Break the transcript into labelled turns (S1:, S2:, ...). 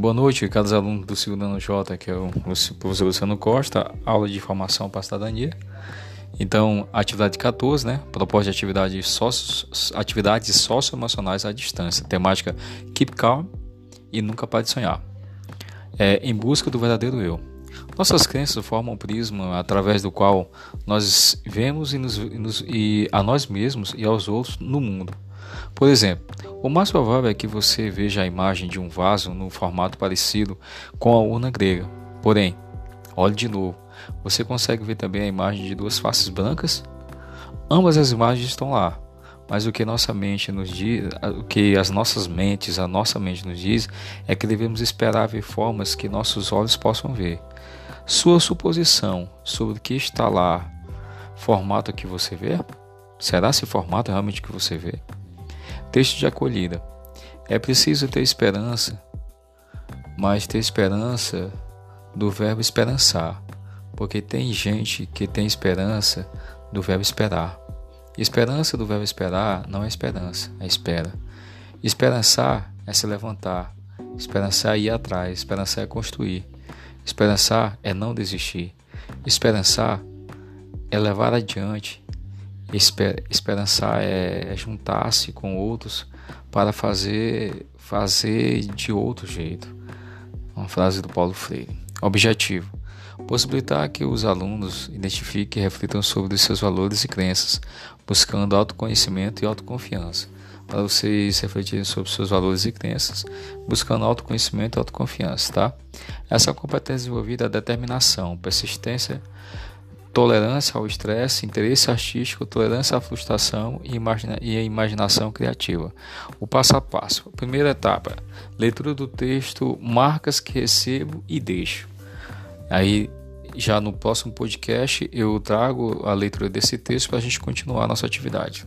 S1: Boa noite, caros alunos do segundo ano J, que é o professor Luciano Costa, aula de formação para a cidadania. Então, atividade 14, né? Proposta de atividade socio, atividades socioemocionais à distância. Temática Keep Calm e Nunca Pare de Sonhar. É, em busca do verdadeiro eu. Nossas crenças formam um prisma através do qual nós vemos e, nos, e, nos, e a nós mesmos e aos outros no mundo. Por exemplo, o mais provável é que você veja a imagem de um vaso no formato parecido com a urna grega. Porém, olhe de novo. Você consegue ver também a imagem de duas faces brancas? Ambas as imagens estão lá, mas o que nossa mente nos diz, o que as nossas mentes, a nossa mente nos diz, é que devemos esperar ver formas que nossos olhos possam ver. Sua suposição sobre o que está lá, formato que você vê? Será esse formato realmente que você vê? Texto de acolhida. É preciso ter esperança, mas ter esperança do verbo esperançar, porque tem gente que tem esperança do verbo esperar. Esperança do verbo esperar não é esperança, é espera. Esperançar é se levantar, esperançar é ir atrás, esperançar é construir, esperançar é não desistir, esperançar é levar adiante, Esper, esperançar é, é juntar-se com outros para fazer, fazer de outro jeito. Uma frase do Paulo Freire. Objetivo: possibilitar que os alunos identifiquem e reflitam sobre os seus valores e crenças, buscando autoconhecimento e autoconfiança. Para vocês refletirem sobre seus valores e crenças, buscando autoconhecimento e autoconfiança, tá? Essa competência desenvolvida é determinação, persistência, tolerância ao estresse, interesse artístico, tolerância à frustração e, imagina e a imaginação criativa. O passo a passo. Primeira etapa: leitura do texto, marcas que recebo e deixo. Aí, já no próximo podcast, eu trago a leitura desse texto para a gente continuar a nossa atividade.